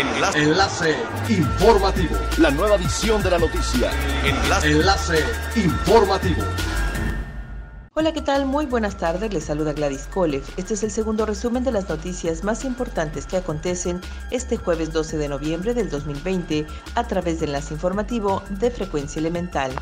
Enlace. Enlace informativo. La nueva edición de la noticia. Enlace. Enlace informativo. Hola, ¿qué tal? Muy buenas tardes. Les saluda Gladys Kolev. Este es el segundo resumen de las noticias más importantes que acontecen este jueves 12 de noviembre del 2020 a través del enlace informativo de Frecuencia Elemental.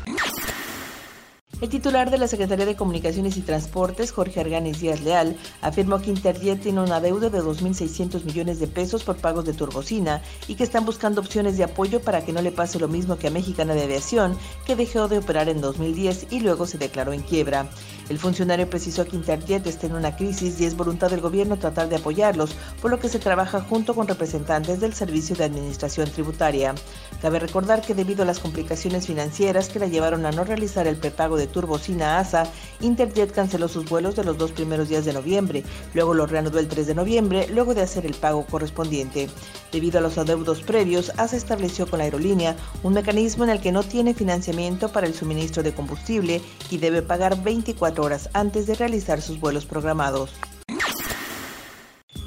El titular de la Secretaría de Comunicaciones y Transportes, Jorge Arganes Díaz Leal, afirmó que Interjet tiene una deuda de 2.600 millones de pesos por pagos de turbocina y que están buscando opciones de apoyo para que no le pase lo mismo que a Mexicana de Aviación, que dejó de operar en 2010 y luego se declaró en quiebra. El funcionario precisó que Interjet está en una crisis y es voluntad del gobierno tratar de apoyarlos, por lo que se trabaja junto con representantes del Servicio de Administración Tributaria. Cabe recordar que debido a las complicaciones financieras que la llevaron a no realizar el prepago de turbocina ASA, Interjet canceló sus vuelos de los dos primeros días de noviembre, luego lo reanudó el 3 de noviembre, luego de hacer el pago correspondiente. Debido a los adeudos previos, ASA estableció con la aerolínea un mecanismo en el que no tiene financiamiento para el suministro de combustible y debe pagar 24 horas antes de realizar sus vuelos programados.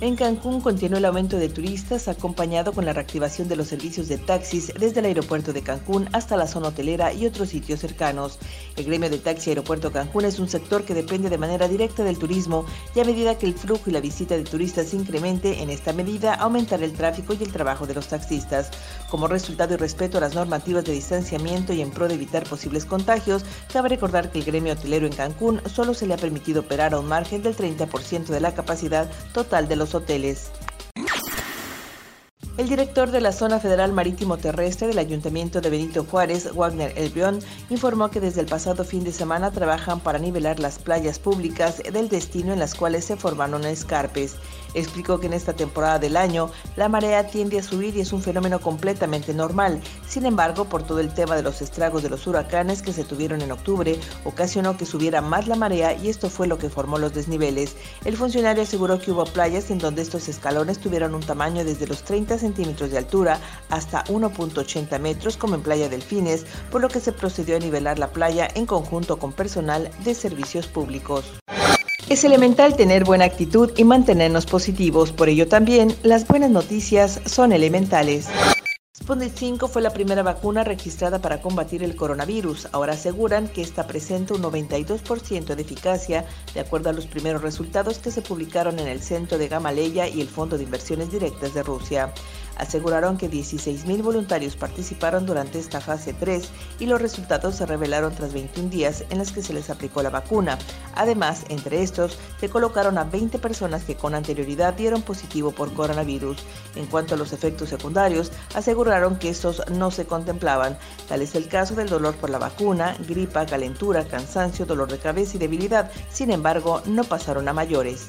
En Cancún continúa el aumento de turistas acompañado con la reactivación de los servicios de taxis desde el aeropuerto de Cancún hasta la zona hotelera y otros sitios cercanos. El gremio de taxi Aeropuerto Cancún es un sector que depende de manera directa del turismo y a medida que el flujo y la visita de turistas incremente, en esta medida aumentará el tráfico y el trabajo de los taxistas. Como resultado y respeto a las normativas de distanciamiento y en pro de evitar posibles contagios, cabe recordar que el gremio hotelero en Cancún solo se le ha permitido operar a un margen del 30% de la capacidad total de los hoteles. El director de la Zona Federal Marítimo Terrestre del Ayuntamiento de Benito Juárez, Wagner Elbión, informó que desde el pasado fin de semana trabajan para nivelar las playas públicas del destino en las cuales se formaron escarpes. Explicó que en esta temporada del año la marea tiende a subir y es un fenómeno completamente normal. Sin embargo, por todo el tema de los estragos de los huracanes que se tuvieron en octubre, ocasionó que subiera más la marea y esto fue lo que formó los desniveles. El funcionario aseguró que hubo playas en donde estos escalones tuvieron un tamaño desde los 30 centímetros de altura hasta 1.80 metros como en Playa Delfines, por lo que se procedió a nivelar la playa en conjunto con personal de servicios públicos. Es elemental tener buena actitud y mantenernos positivos, por ello también las buenas noticias son elementales. Sputnik 5 fue la primera vacuna registrada para combatir el coronavirus. Ahora aseguran que esta presenta un 92% de eficacia, de acuerdo a los primeros resultados que se publicaron en el Centro de Gamaleya y el Fondo de Inversiones Directas de Rusia aseguraron que 16.000 voluntarios participaron durante esta fase 3 y los resultados se revelaron tras 21 días en los que se les aplicó la vacuna. Además, entre estos, se colocaron a 20 personas que con anterioridad dieron positivo por coronavirus. En cuanto a los efectos secundarios, aseguraron que estos no se contemplaban. Tal es el caso del dolor por la vacuna, gripa, calentura, cansancio, dolor de cabeza y debilidad. Sin embargo, no pasaron a mayores.